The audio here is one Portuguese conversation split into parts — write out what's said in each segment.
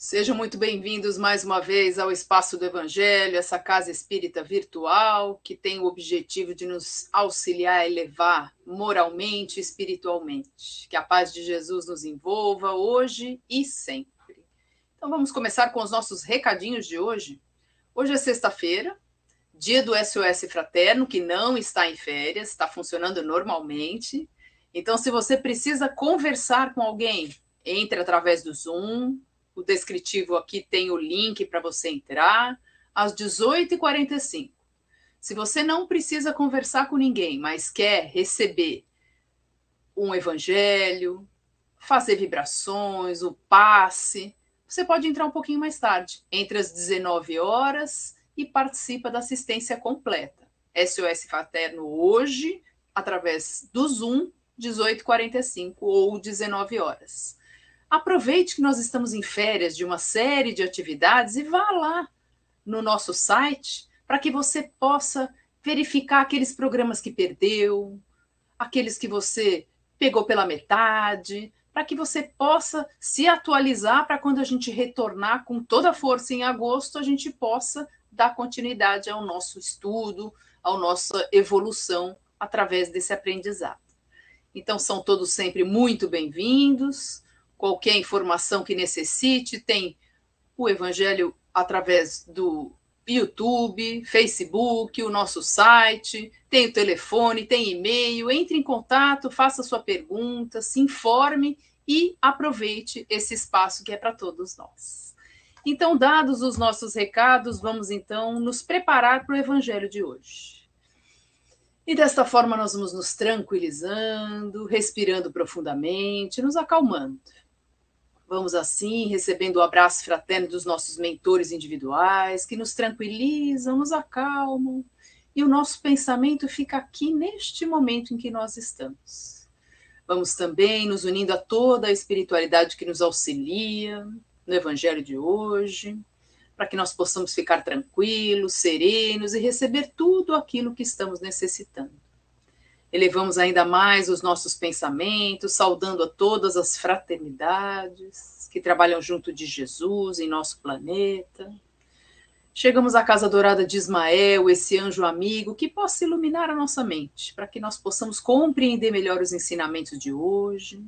Sejam muito bem-vindos mais uma vez ao Espaço do Evangelho, essa casa espírita virtual que tem o objetivo de nos auxiliar a elevar moralmente e espiritualmente. Que a paz de Jesus nos envolva hoje e sempre. Então vamos começar com os nossos recadinhos de hoje. Hoje é sexta-feira, dia do SOS Fraterno, que não está em férias, está funcionando normalmente. Então, se você precisa conversar com alguém, entre através do Zoom, o descritivo aqui tem o link para você entrar, às 18h45. Se você não precisa conversar com ninguém, mas quer receber um evangelho, fazer vibrações, o passe, você pode entrar um pouquinho mais tarde, entre as 19 horas e participa da assistência completa. SOS Fraterno hoje, através do Zoom, 18h45 ou 19 horas. Aproveite que nós estamos em férias de uma série de atividades e vá lá no nosso site para que você possa verificar aqueles programas que perdeu, aqueles que você pegou pela metade, para que você possa se atualizar para quando a gente retornar com toda a força em agosto, a gente possa dar continuidade ao nosso estudo, à nossa evolução através desse aprendizado. Então, são todos sempre muito bem-vindos qualquer informação que necessite, tem o Evangelho através do YouTube, Facebook, o nosso site, tem o telefone, tem e-mail, entre em contato, faça sua pergunta, se informe e aproveite esse espaço que é para todos nós. Então, dados os nossos recados, vamos então nos preparar para o evangelho de hoje. E desta forma nós vamos nos tranquilizando, respirando profundamente, nos acalmando. Vamos assim, recebendo o abraço fraterno dos nossos mentores individuais, que nos tranquilizam, nos acalmam, e o nosso pensamento fica aqui neste momento em que nós estamos. Vamos também nos unindo a toda a espiritualidade que nos auxilia no Evangelho de hoje, para que nós possamos ficar tranquilos, serenos e receber tudo aquilo que estamos necessitando. Elevamos ainda mais os nossos pensamentos, saudando a todas as fraternidades que trabalham junto de Jesus em nosso planeta. Chegamos à casa dourada de Ismael, esse anjo amigo que possa iluminar a nossa mente, para que nós possamos compreender melhor os ensinamentos de hoje.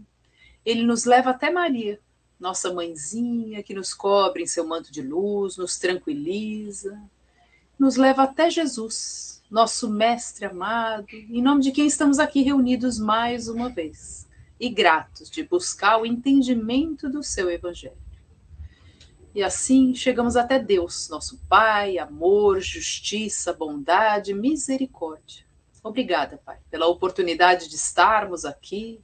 Ele nos leva até Maria, nossa mãezinha, que nos cobre em seu manto de luz, nos tranquiliza, nos leva até Jesus, nosso Mestre amado, em nome de quem estamos aqui reunidos mais uma vez, e gratos de buscar o entendimento do seu Evangelho. E assim chegamos até Deus, nosso Pai, amor, justiça, bondade, misericórdia. Obrigada, Pai, pela oportunidade de estarmos aqui,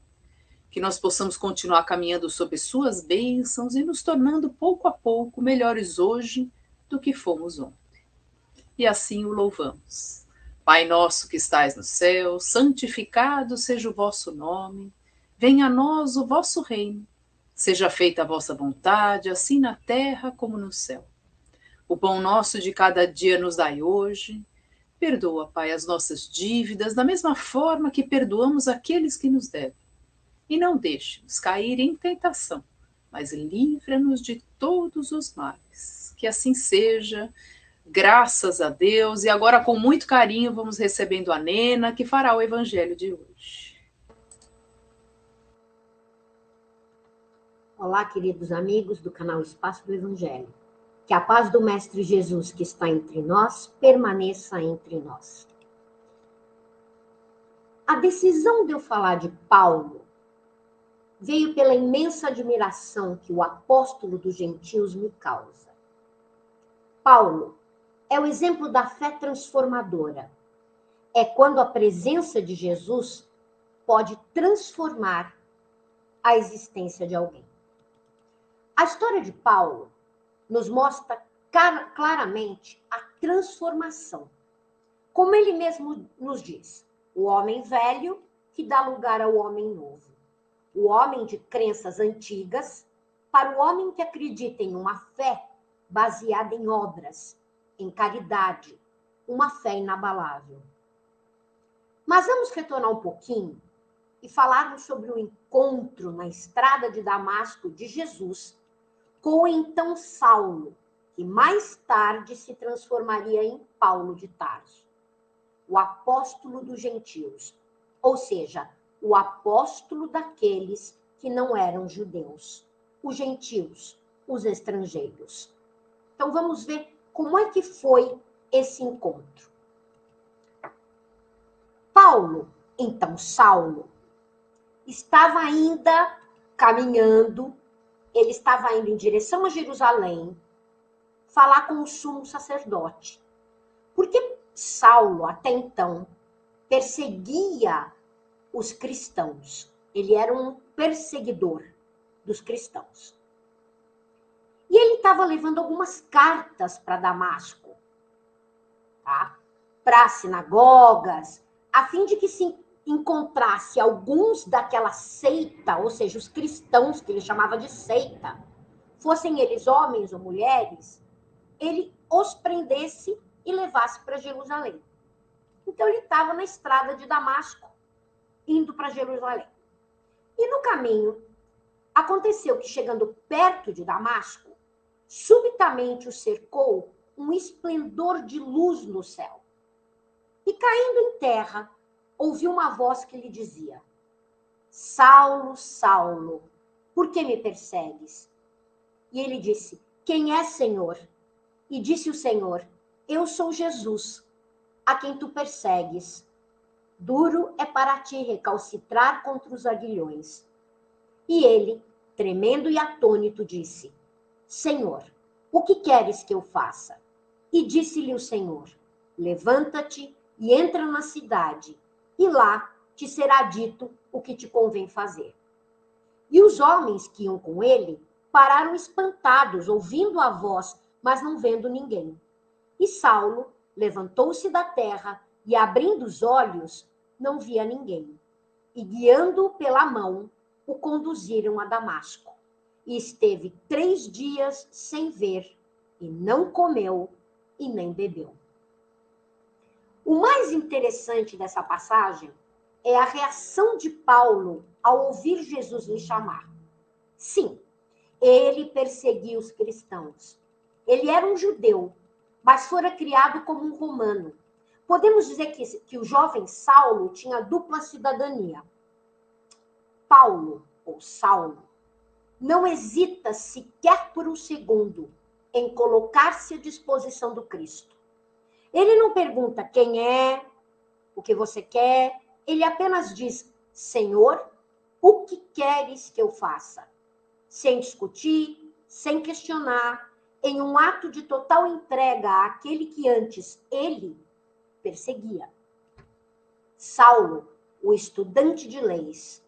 que nós possamos continuar caminhando sob Suas bênçãos e nos tornando pouco a pouco melhores hoje do que fomos ontem. E assim o louvamos. Pai nosso que estais no céu, santificado seja o vosso nome, venha a nós o vosso reino. Seja feita a vossa vontade, assim na terra como no céu. O pão nosso de cada dia nos dai hoje. Perdoa, Pai, as nossas dívidas, da mesma forma que perdoamos aqueles que nos devem. E não deixe-nos cair em tentação, mas livra-nos de todos os males. Que assim seja Graças a Deus. E agora, com muito carinho, vamos recebendo a Nena, que fará o evangelho de hoje. Olá, queridos amigos do canal Espaço do Evangelho. Que a paz do Mestre Jesus, que está entre nós, permaneça entre nós. A decisão de eu falar de Paulo veio pela imensa admiração que o apóstolo dos gentios me causa. Paulo é o exemplo da fé transformadora. É quando a presença de Jesus pode transformar a existência de alguém. A história de Paulo nos mostra claramente a transformação. Como ele mesmo nos diz, o homem velho que dá lugar ao homem novo. O homem de crenças antigas para o homem que acredita em uma fé baseada em obras, em caridade, uma fé inabalável. Mas vamos retornar um pouquinho e falarmos sobre o encontro na estrada de Damasco de Jesus com então Saulo, que mais tarde se transformaria em Paulo de Tarso, o apóstolo dos gentios, ou seja, o apóstolo daqueles que não eram judeus, os gentios, os estrangeiros. Então vamos ver como é que foi esse encontro. Paulo, então Saulo, estava ainda caminhando, ele estava indo em direção a Jerusalém, falar com o sumo sacerdote. Porque Saulo, até então, perseguia os cristãos. Ele era um perseguidor dos cristãos. E ele estava levando algumas cartas para Damasco, tá? para sinagogas, a fim de que se encontrasse alguns daquela seita, ou seja, os cristãos, que ele chamava de seita, fossem eles homens ou mulheres, ele os prendesse e levasse para Jerusalém. Então ele estava na estrada de Damasco, indo para Jerusalém. E no caminho, aconteceu que chegando perto de Damasco, subitamente o cercou um esplendor de luz no céu. E caindo em terra, ouviu uma voz que lhe dizia: Saulo, Saulo, por que me persegues? E ele disse: Quem é, Senhor? E disse o Senhor: Eu sou Jesus, a quem tu persegues. Duro é para ti recalcitrar contra os aguilhões. E ele, tremendo e atônito, disse: Senhor, o que queres que eu faça? E disse-lhe o Senhor: Levanta-te e entra na cidade, e lá te será dito o que te convém fazer. E os homens que iam com ele pararam espantados, ouvindo a voz, mas não vendo ninguém. E Saulo levantou-se da terra e, abrindo os olhos, não via ninguém. E, guiando-o pela mão, o conduziram a Damasco. E esteve três dias sem ver, e não comeu e nem bebeu. O mais interessante dessa passagem é a reação de Paulo ao ouvir Jesus lhe chamar. Sim, ele perseguia os cristãos. Ele era um judeu, mas fora criado como um romano. Podemos dizer que, que o jovem Saulo tinha dupla cidadania. Paulo, ou Saulo, não hesita sequer por um segundo em colocar-se à disposição do Cristo. Ele não pergunta quem é, o que você quer, ele apenas diz: Senhor, o que queres que eu faça? Sem discutir, sem questionar, em um ato de total entrega àquele que antes ele perseguia. Saulo, o estudante de leis,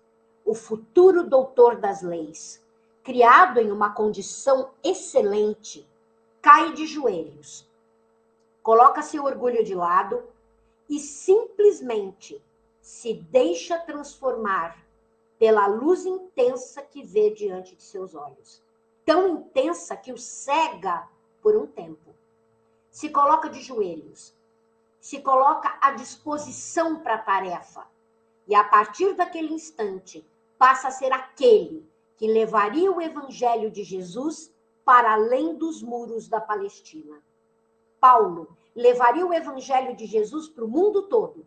o futuro doutor das leis, criado em uma condição excelente, cai de joelhos, coloca seu orgulho de lado e simplesmente se deixa transformar pela luz intensa que vê diante de seus olhos tão intensa que o cega por um tempo. Se coloca de joelhos, se coloca à disposição para a tarefa. E a partir daquele instante, passa a ser aquele que levaria o evangelho de Jesus para além dos muros da Palestina. Paulo levaria o evangelho de Jesus para o mundo todo.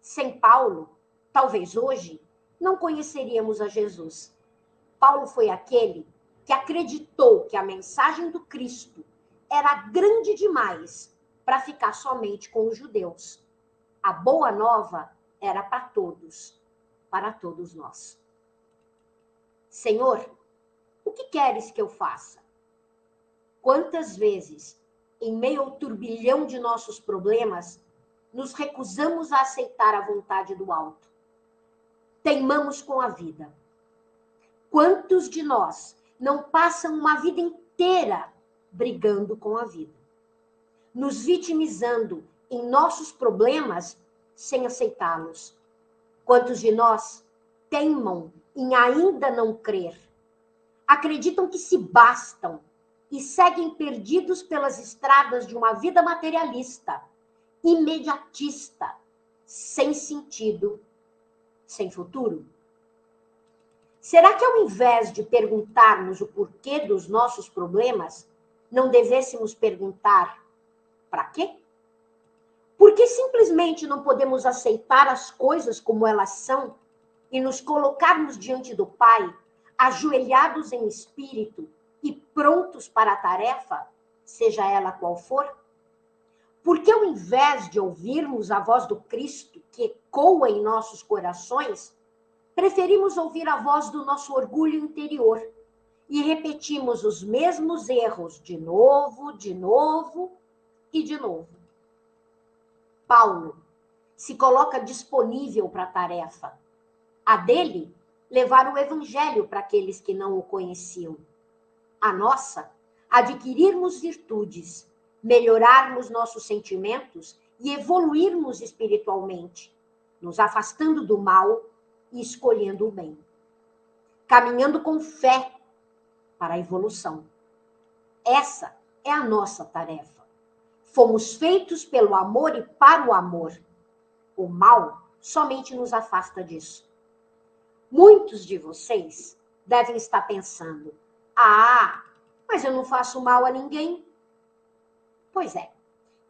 Sem Paulo, talvez hoje, não conheceríamos a Jesus. Paulo foi aquele que acreditou que a mensagem do Cristo era grande demais para ficar somente com os judeus. A boa nova era para todos, para todos nós. Senhor, o que queres que eu faça? Quantas vezes, em meio ao turbilhão de nossos problemas, nos recusamos a aceitar a vontade do alto? Teimamos com a vida. Quantos de nós não passam uma vida inteira brigando com a vida, nos vitimizando em nossos problemas sem aceitá-los. Quantos de nós teimam em ainda não crer? Acreditam que se bastam e seguem perdidos pelas estradas de uma vida materialista, imediatista, sem sentido, sem futuro? Será que ao invés de perguntarmos o porquê dos nossos problemas, não devêssemos perguntar para quê? Por que simplesmente não podemos aceitar as coisas como elas são e nos colocarmos diante do Pai, ajoelhados em espírito e prontos para a tarefa, seja ela qual for? Porque ao invés de ouvirmos a voz do Cristo que ecoa em nossos corações, preferimos ouvir a voz do nosso orgulho interior e repetimos os mesmos erros de novo, de novo e de novo. Paulo se coloca disponível para a tarefa. A dele, levar o evangelho para aqueles que não o conheciam. A nossa, adquirirmos virtudes melhorarmos nossos sentimentos e evoluirmos espiritualmente, nos afastando do mal e escolhendo o bem. Caminhando com fé para a evolução. Essa é a nossa tarefa. Fomos feitos pelo amor e para o amor. O mal somente nos afasta disso. Muitos de vocês devem estar pensando: ah, mas eu não faço mal a ninguém. Pois é.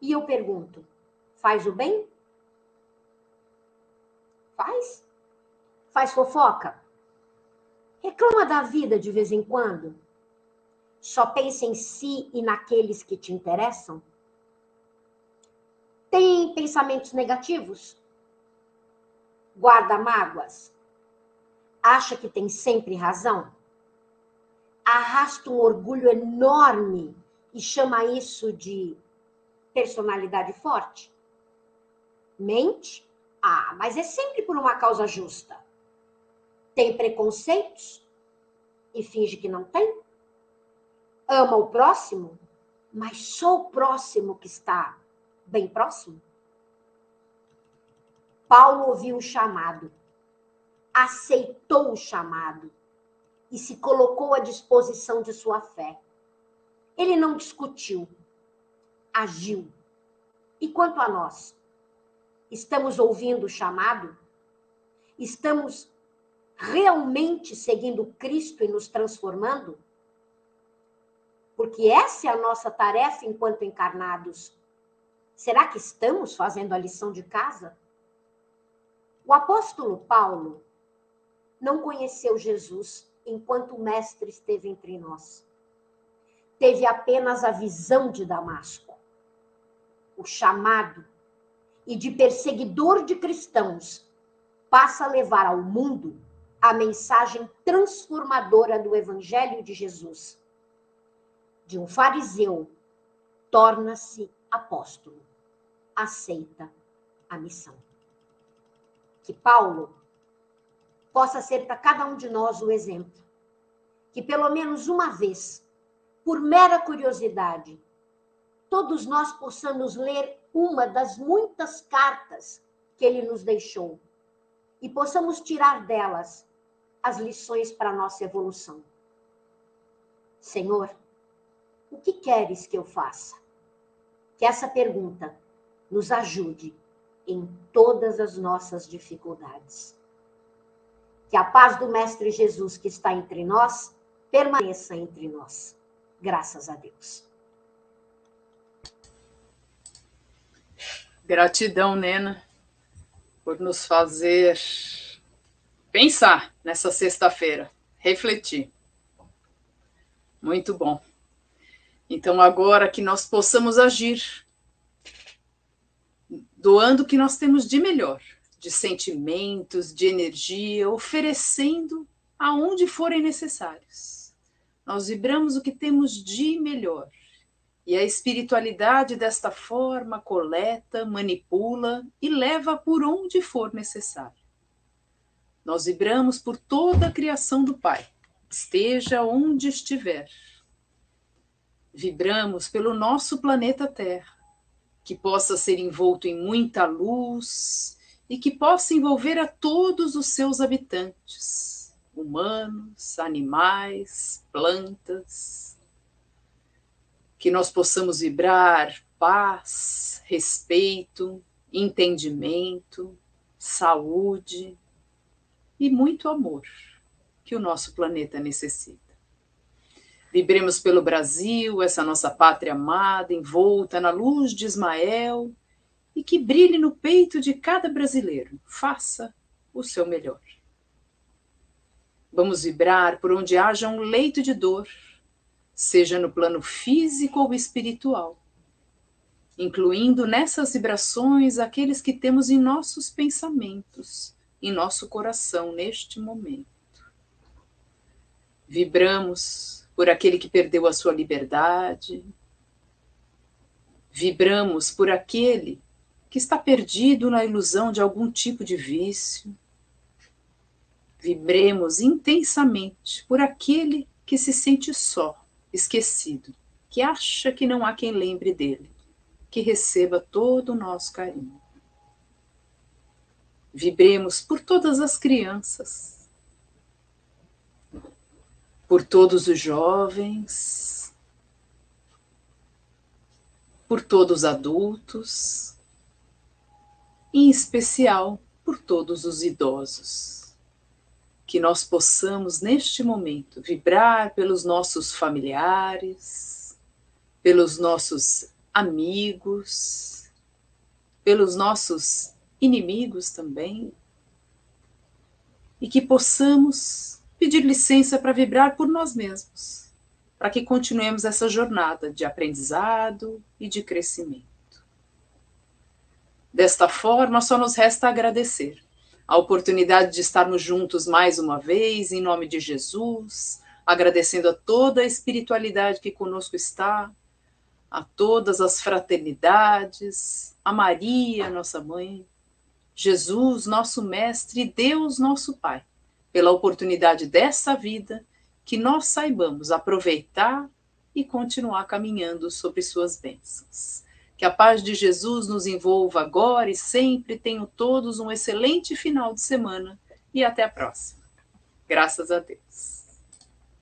E eu pergunto: faz o bem? Faz? Faz fofoca? Reclama da vida de vez em quando? Só pensa em si e naqueles que te interessam? Tem pensamentos negativos? Guarda mágoas? Acha que tem sempre razão? Arrasta um orgulho enorme e chama isso de personalidade forte? Mente? Ah, mas é sempre por uma causa justa. Tem preconceitos e finge que não tem? Ama o próximo, mas só o próximo que está bem próximo? Paulo ouviu o chamado, aceitou o chamado e se colocou à disposição de sua fé. Ele não discutiu, agiu. E quanto a nós? Estamos ouvindo o chamado? Estamos realmente seguindo Cristo e nos transformando? Porque essa é a nossa tarefa enquanto encarnados. Será que estamos fazendo a lição de casa? O apóstolo Paulo não conheceu Jesus enquanto o Mestre esteve entre nós teve apenas a visão de Damasco, o chamado, e de perseguidor de cristãos, passa a levar ao mundo a mensagem transformadora do Evangelho de Jesus. De um fariseu, torna-se apóstolo, aceita a missão. Que Paulo possa ser para cada um de nós o exemplo. Que pelo menos uma vez por mera curiosidade, todos nós possamos ler uma das muitas cartas que ele nos deixou e possamos tirar delas as lições para a nossa evolução. Senhor, o que queres que eu faça? Que essa pergunta nos ajude em todas as nossas dificuldades. Que a paz do Mestre Jesus que está entre nós permaneça entre nós. Graças a Deus. Gratidão, Nena, por nos fazer pensar nessa sexta-feira, refletir. Muito bom. Então, agora que nós possamos agir, doando o que nós temos de melhor, de sentimentos, de energia, oferecendo aonde forem necessários nós vibramos o que temos de melhor. E a espiritualidade, desta forma, coleta, manipula e leva por onde for necessário. Nós vibramos por toda a criação do Pai, esteja onde estiver. Vibramos pelo nosso planeta Terra, que possa ser envolto em muita luz e que possa envolver a todos os seus habitantes humanos, animais, plantas, que nós possamos vibrar paz, respeito, entendimento, saúde e muito amor. que o nosso planeta necessita. Vibremos pelo Brasil, essa nossa pátria amada, envolta na luz de Ismael, e que brilhe no peito de cada brasileiro. Faça o seu melhor. Vamos vibrar por onde haja um leito de dor, seja no plano físico ou espiritual, incluindo nessas vibrações aqueles que temos em nossos pensamentos, em nosso coração neste momento. Vibramos por aquele que perdeu a sua liberdade, vibramos por aquele que está perdido na ilusão de algum tipo de vício Vibremos intensamente por aquele que se sente só, esquecido, que acha que não há quem lembre dele, que receba todo o nosso carinho. Vibremos por todas as crianças, por todos os jovens, por todos os adultos, em especial por todos os idosos que nós possamos, neste momento, vibrar pelos nossos familiares, pelos nossos amigos, pelos nossos inimigos também, e que possamos pedir licença para vibrar por nós mesmos, para que continuemos essa jornada de aprendizado e de crescimento. Desta forma, só nos resta agradecer a oportunidade de estarmos juntos mais uma vez, em nome de Jesus, agradecendo a toda a espiritualidade que conosco está, a todas as fraternidades, a Maria, nossa mãe, Jesus, nosso Mestre, e Deus, nosso Pai, pela oportunidade dessa vida, que nós saibamos aproveitar e continuar caminhando sobre suas bênçãos. Que a paz de Jesus nos envolva agora e sempre. Tenham todos um excelente final de semana e até a próxima. Graças a Deus.